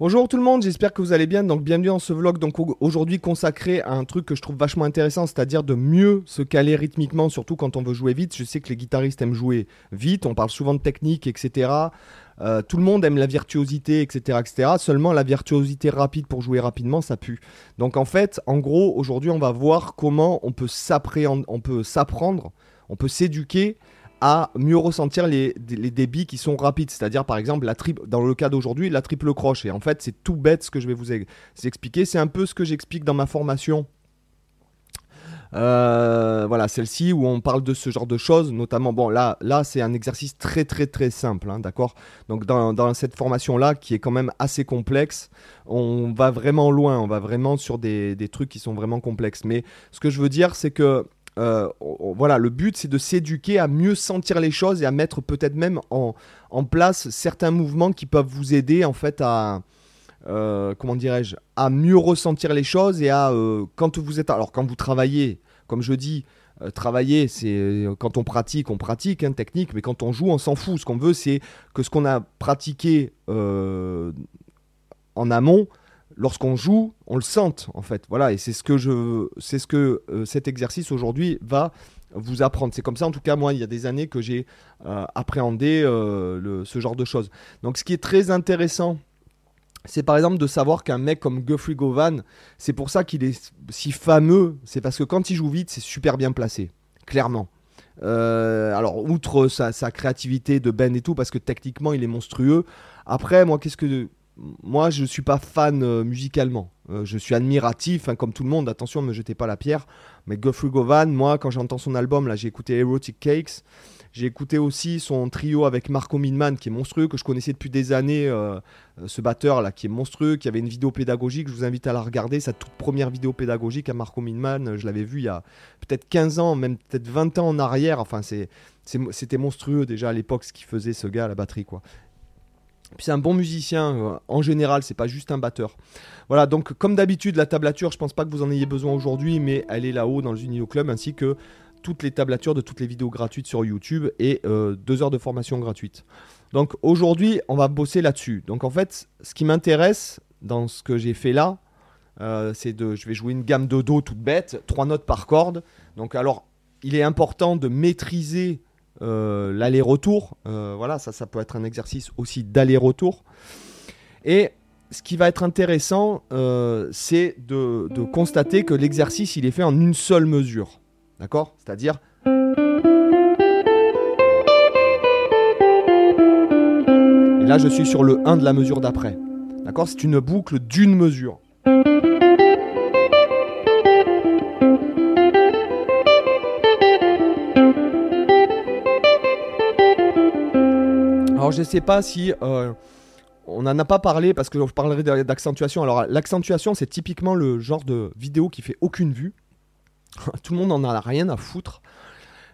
Bonjour tout le monde, j'espère que vous allez bien. Donc bienvenue dans ce vlog donc aujourd'hui consacré à un truc que je trouve vachement intéressant, c'est-à-dire de mieux se caler rythmiquement, surtout quand on veut jouer vite. Je sais que les guitaristes aiment jouer vite, on parle souvent de technique, etc. Euh, tout le monde aime la virtuosité, etc., etc. Seulement la virtuosité rapide pour jouer rapidement, ça pue. Donc en fait, en gros, aujourd'hui, on va voir comment on peut s'appréhender, on peut s'apprendre, on peut s'éduquer à mieux ressentir les, débits qui sont rapides. C'est-à-dire, par exemple, la dans le cas d'aujourd'hui, la triple croche. Et en fait, c'est tout bête ce que je vais vous, expliquer. C'est un peu ce que j'explique dans ma formation. Euh, voilà, celle-ci où on parle de ce genre de choses, notamment, bon, là, là c'est un exercice très, très, très simple, hein, d'accord? Donc, dans, cette formation-là, qui est quand même assez complexe, on va vraiment loin, on va vraiment sur des, des trucs qui sont vraiment complexes. Mais ce que je veux dire, c'est que euh, voilà, le but c'est de s'éduquer à mieux sentir les choses et à mettre peut-être même en, place certains mouvements qui peuvent vous aider en fait à euh, comment dirais-je à mieux ressentir les choses et à euh, quand vous êtes alors quand vous travaillez comme je dis travailler c'est quand on pratique on pratique hein, technique mais quand on joue on s'en fout. Ce qu'on veut c'est que ce qu'on a pratiqué en amont lorsqu'on joue, on le sente en fait. Voilà, et c'est ce que euh, cet exercice aujourd'hui va vous apprendre. C'est comme ça, en tout cas, moi, il y a des années que j'ai euh, appréhendé euh, ce genre de choses. Donc, ce qui est très intéressant, c'est par exemple de savoir qu'un mec comme Guthrie Govan, c'est pour ça qu'il est si fameux. C'est parce que quand il joue vite, c'est super bien placé, clairement. alors, outre sa, sa, créativité de Ben et tout, parce que techniquement, il est monstrueux. Après, moi, qu'est-ce que moi, je ne suis pas fan euh, musicalement. Euh, je suis admiratif, hein, comme tout le monde. Attention, ne me jetez pas la pierre. Mais Guthrie Govan, moi, quand j'entends son album, là, j'ai écouté Erotic Cakes. J'ai écouté aussi son trio avec Marco Minman, qui est monstrueux, que je connaissais depuis des années. Euh, ce batteur là, qui est monstrueux, qui avait une vidéo pédagogique. Je vous invite à la regarder. Sa toute première vidéo pédagogique à Marco Minman, je l'avais vu il y a peut-être 15 ans, même peut-être 20 ans en arrière. Enfin, c'était monstrueux déjà à l'époque ce qu'il faisait ce gars à la batterie, quoi. Puis c'est un bon musicien euh, en général, c'est pas juste un batteur. Voilà, donc comme d'habitude, la tablature, je pense pas que vous en ayez besoin aujourd'hui, mais elle est là-haut dans le Unilo Club, ainsi que toutes les tablatures de toutes les vidéos gratuites sur YouTube et euh, deux heures de formation gratuite. Donc aujourd'hui, on va bosser là-dessus. Donc en fait, ce qui m'intéresse dans ce que j'ai fait là, euh, c'est de, je vais jouer une gamme de do toute bête, trois notes par corde. Donc alors, il est important de maîtriser euh, l'aller-retour. Euh, voilà, ça, peut être un exercice aussi d'aller-retour. Et ce qui va être intéressant, euh, c'est de, constater que l'exercice, il est fait en une seule mesure. D'accord? C'est-à-dire... Là, je suis sur le 1 de la mesure d'après. D'accord? C'est une boucle d'une mesure. Alors je sais pas si euh, on n'en a pas parlé parce que je parlerai d'accentuation. Alors l'accentuation c'est typiquement le genre de vidéo qui fait aucune vue. Tout le monde en a rien à foutre.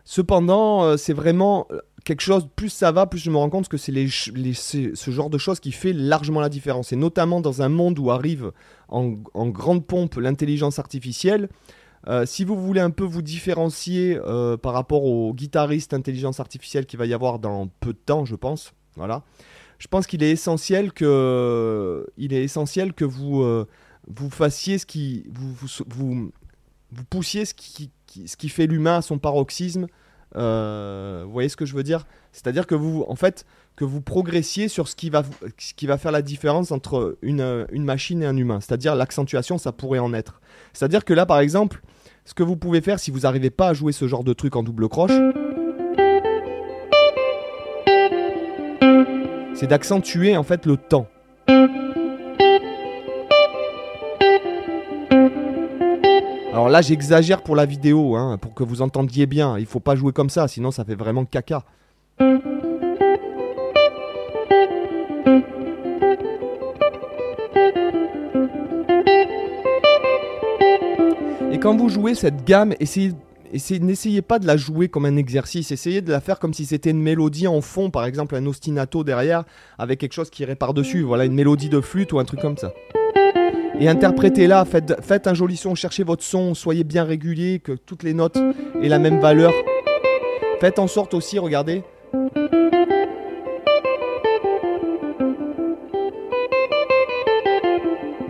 Cependant, euh, c'est vraiment euh, quelque chose, plus ça va, plus je me rends compte que c'est ce genre de choses qui fait largement la différence. Et notamment dans un monde où arrive en, grande pompe l'intelligence artificielle, si vous voulez un peu vous différencier par rapport aux guitaristes intelligence artificielle qu'il va y avoir dans peu de temps, je pense, voilà. Je pense qu'il est essentiel que, il est essentiel que vous, euh, vous fassiez ce qui, vous, vous, vous, poussiez ce qui, ce qui fait l'humain à son paroxysme. Euh, vous voyez ce que je veux dire? C'est-à-dire que vous, en fait, que vous progressiez sur ce qui va, ce qui va faire la différence entre une, une machine et un humain. C'est-à-dire l'accentuation, ça pourrait en être. C'est-à-dire que là, par exemple, ce que vous pouvez faire si vous n'arrivez pas à jouer ce genre de truc en double croche, c'est d'accentuer en fait le temps. Alors là, j'exagère pour la vidéo, hein, pour que vous entendiez bien. Il faut pas jouer comme ça, sinon ça fait vraiment caca. Et quand vous jouez cette gamme, essayez n'essayez pas de la jouer comme un exercice, essayez de la faire comme si c'était une mélodie en fond, par exemple un ostinato derrière, avec quelque chose qui irait par-dessus, voilà une mélodie de flûte ou un truc comme ça. Et interprétez-la, faites, faites un joli son, cherchez votre son, soyez bien régulier, que toutes les notes aient la même valeur. Faites en sorte aussi, regardez,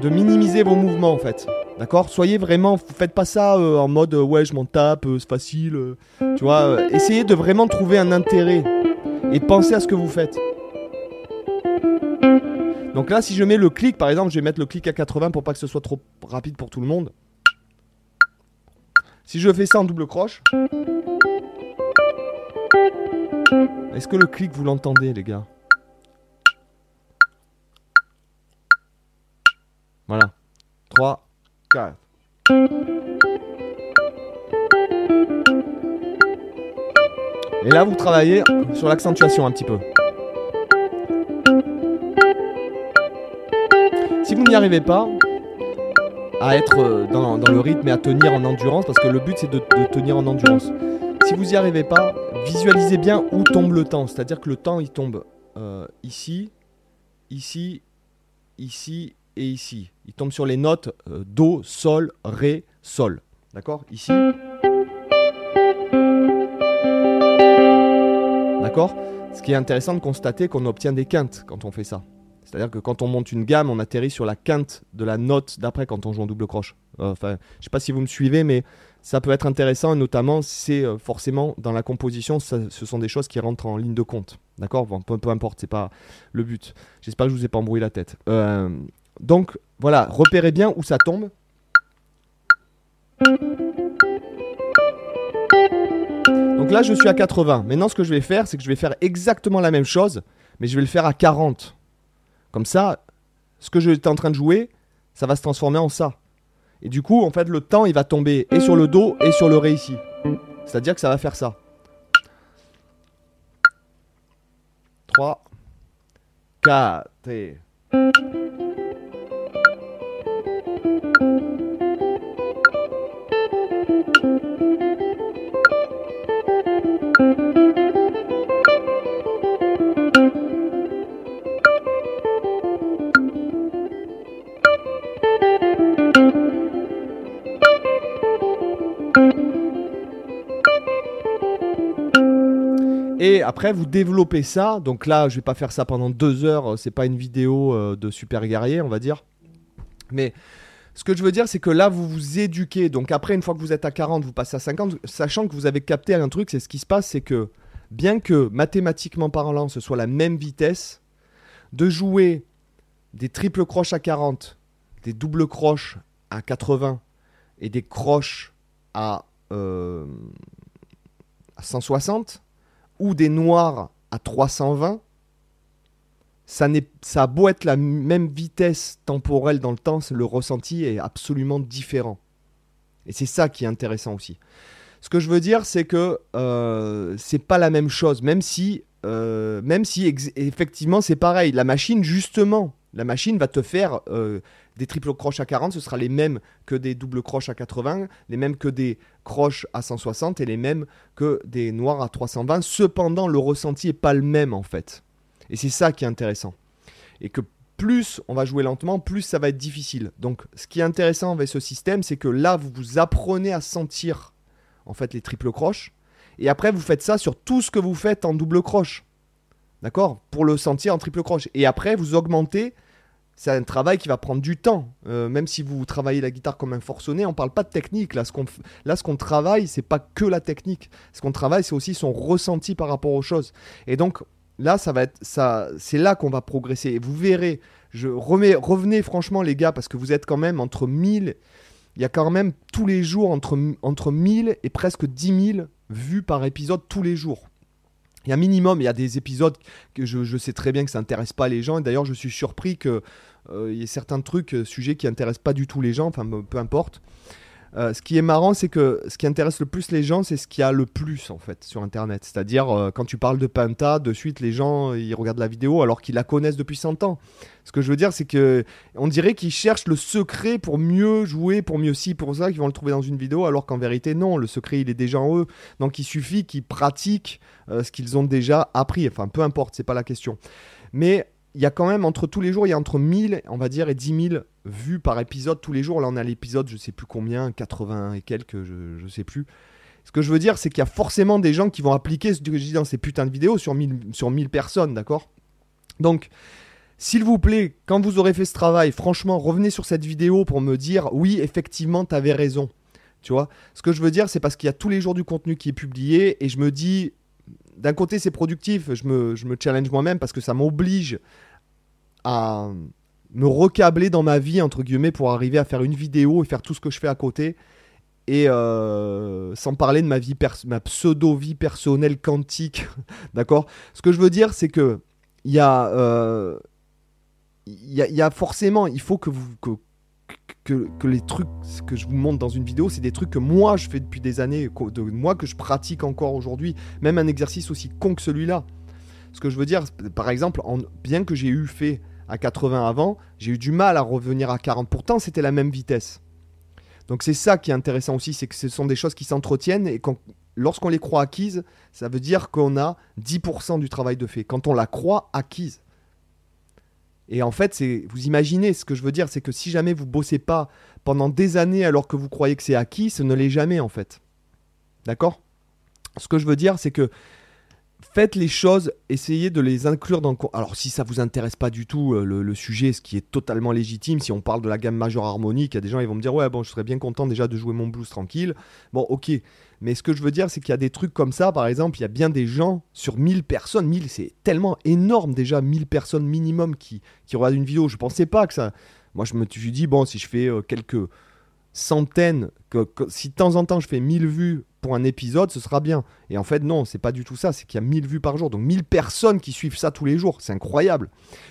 de minimiser vos mouvements en fait. D'accord? Soyez vraiment, faites pas ça euh, en mode ouais, je m'en tape, c'est facile. tu vois, essayez de vraiment trouver un intérêt et pensez à ce que vous faites. Donc là, si je mets le clic, par exemple, je vais mettre le clic à 80 pour pas que ce soit trop rapide pour tout le monde. Si je fais ça en double croche. Est-ce que le clic, vous l'entendez, les gars Voilà. 3, 4. Et là, vous travaillez sur l'accentuation un petit peu. Si vous n'y arrivez pas à être euh, dans, le rythme et à tenir en endurance, parce que le but c'est de, tenir en endurance. Si vous n'y arrivez pas, visualisez bien où tombe le temps. C'est-à-dire que le temps il tombe euh, ici, ici, ici et ici. Il tombe sur les notes euh, Do, Sol, Ré, Sol. D'accord? Ici. D'accord? Ce qui est intéressant de constater qu'on obtient des quintes quand on fait ça. C'est-à-dire que quand on monte une gamme, on atterrit sur la quinte de la note d'après quand on joue en double croche. Euh, enfin, je sais pas si vous me suivez, mais ça peut être intéressant, et notamment c'est euh, forcément dans la composition, ce sont des choses qui rentrent en ligne de compte. D'accord? Bon, peu, importe, c'est pas le but. J'espère que je vous ai pas embrouillé la tête. Euh, donc voilà, repérez bien où ça tombe. Donc là, je suis à 80. Maintenant, ce que je vais faire, c'est que je vais faire exactement la même chose, mais je vais le faire à 40. Comme ça, ce que j'étais en train de jouer, ça va se transformer en ça. Et du coup, en fait, le temps, il va tomber et sur le Do et sur le Ré ici. C'est-à-dire que ça va faire ça. 3, 4 et... Et après, vous développez ça. Donc là, je vais pas faire ça pendant deux heures. C'est pas une vidéo euh, de super guerrier, on va dire. Mais ce que je veux dire, c'est que là, vous vous éduquez. Donc après, une fois que vous êtes à 40, vous passez à 50, sachant que vous avez capté un truc. C'est ce qui se passe, c'est que bien que mathématiquement parlant, ce soit la même vitesse, de jouer des triples croches à 40, des doubles croches à 80 et des croches à, euh, à 160 ou des noirs à 320, ça, ça a beau être la même vitesse temporelle dans le temps, le ressenti est absolument différent. Et c'est ça qui est intéressant aussi. Ce que je veux dire, c'est que euh, c'est pas la même chose, même si, euh, même si effectivement c'est pareil. La machine, justement, la machine va te faire euh, des triples croches à 40, ce sera les mêmes que des doubles croches à 80, les mêmes que des croches à 160 et les mêmes que des noirs à 320. Cependant, le ressenti n'est pas le même en fait. Et c'est ça qui est intéressant. Et que plus on va jouer lentement, plus ça va être difficile. Donc ce qui est intéressant avec ce système, c'est que là, vous vous apprenez à sentir en fait les triples croches. Et après, vous faites ça sur tout ce que vous faites en double croche. D'accord? Pour le sentir en triple croche. Et après, vous augmentez c'est un travail qui va prendre du temps. Euh, même si vous travaillez la guitare comme un forcené, on ne parle pas de technique. Là, ce qu'on, là, ce qu'on travaille, c'est pas que la technique. Ce qu'on travaille, c'est aussi son ressenti par rapport aux choses. Et donc, là, ça va être, ça, c'est là qu'on va progresser. Et vous verrez, je remets, revenez franchement, les gars, parce que vous êtes quand même entre 1000, il y a quand même tous les jours entre, entre 1000 et presque 10 000 vues par épisode tous les jours. Il y a minimum, il y a des épisodes que je, sais très bien que ça n'intéresse pas les gens. Et d'ailleurs, je suis surpris qu'il euh, y ait certains trucs, euh, sujets qui n'intéressent pas du tout les gens, enfin peu importe. Euh, ce qui est marrant, c'est que ce qui intéresse le plus les gens, c'est ce qu'il y a le plus en fait sur Internet. C'est-à-dire euh, quand tu parles de Penta, de suite les gens ils regardent la vidéo alors qu'ils la connaissent depuis 100 ans. Ce que je veux dire, c'est que on dirait qu'ils cherchent le secret pour mieux jouer, pour mieux si, pour ça qu'ils vont le trouver dans une vidéo, alors qu'en vérité non, le secret il est déjà en eux. Donc il suffit qu'ils pratiquent euh, ce qu'ils ont déjà appris. Enfin peu importe, c'est pas la question. Mais il y a quand même entre tous les jours, il y a entre 1000, on va dire, et 10 000 vues par épisode tous les jours. Là, on a l'épisode, je sais plus combien, 80 et quelques, je, je sais plus. Ce que je veux dire, c'est qu'il y a forcément des gens qui vont appliquer ce que je dis dans ces putains de vidéos sur 1000, sur 1000 personnes, d'accord? Donc, s'il vous plaît, quand vous aurez fait ce travail, franchement, revenez sur cette vidéo pour me dire oui, effectivement, tu avais raison. Tu vois? Ce que je veux dire, c'est parce qu'il y a tous les jours du contenu qui est publié et je me dis, d'un côté, c'est productif, je me, je me challenge moi-même parce que ça m'oblige à me recabler dans ma vie, entre guillemets, pour arriver à faire une vidéo et faire tout ce que je fais à côté. Et euh, sans parler de ma vie ma pseudo-vie personnelle quantique, d'accord? Ce que je veux dire, c'est que il y a, euh, y, a, forcément, il faut que vous que, que, les trucs que je vous montre dans une vidéo, c'est des trucs que moi je fais depuis des années, de moi que je pratique encore aujourd'hui, même un exercice aussi con que celui-là. Ce que je veux dire, par exemple, en, bien que j'ai eu fait à 80 avant, j'ai eu du mal à revenir à 40. Pourtant, c'était la même vitesse. Donc c'est ça qui est intéressant aussi, c'est que ce sont des choses qui s'entretiennent et lorsqu'on les croit acquises, ça veut dire qu'on a 10% du travail de fait. Quand on la croit acquise. Et en fait, c'est vous imaginez ce que je veux dire, c'est que si jamais vous bossez pas pendant des années alors que vous croyez que c'est acquis, ce ne l'est jamais en fait. D'accord? Ce que je veux dire, c'est que faites les choses, essayez de les inclure dans le... Alors si ça vous intéresse pas du tout euh, le, sujet, ce qui est totalement légitime, si on parle de la gamme majeure harmonique, il y a des gens ils vont me dire ouais bon je serais bien content déjà de jouer mon blues tranquille. Bon ok, mais ce que je veux dire c'est qu'il y a des trucs comme ça, par exemple il y a bien des gens sur 1000 personnes, 1000 c'est tellement énorme déjà, 1000 personnes minimum qui, qui regardent une vidéo, je pensais pas que ça... Moi je me suis dit bon si je fais euh, quelques centaines, que, si de temps en temps je fais 1000 vues un épisode, ce sera bien. Et en fait, non, c'est pas du tout ça. C'est qu'il y a 1000 vues par jour. Donc 1000 personnes qui suivent ça tous les jours. C'est incroyable.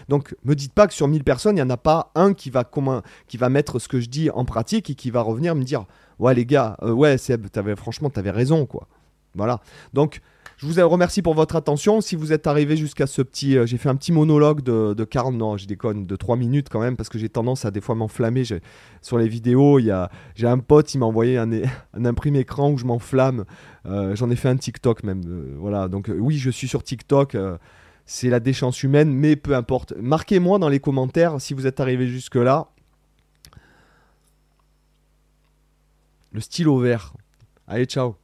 Donc me dites pas que sur 1000 personnes, il n'y en a pas un qui va, comment, qui va mettre ce que je dis en pratique et qui va revenir me dire Ouais, les gars, euh, ouais, Seb, avais, franchement, tu avais raison, quoi. Voilà. Donc je vous remercie pour votre attention. Si vous êtes arrivé jusqu'à ce petit. Euh, j'ai fait un petit monologue de, de 40. Non, je déconne, de 3 minutes quand même, parce que j'ai tendance à des fois m'enflammer. Sur les vidéos, j'ai un pote, il m'a envoyé un, un imprimé écran où je m'enflamme. Euh, j'en ai fait un TikTok même. Euh, voilà, donc oui, je suis sur TikTok. c'est la déchance humaine, mais peu importe. Marquez-moi dans les commentaires si vous êtes arrivé jusque-là. Le stylo vert. Allez, ciao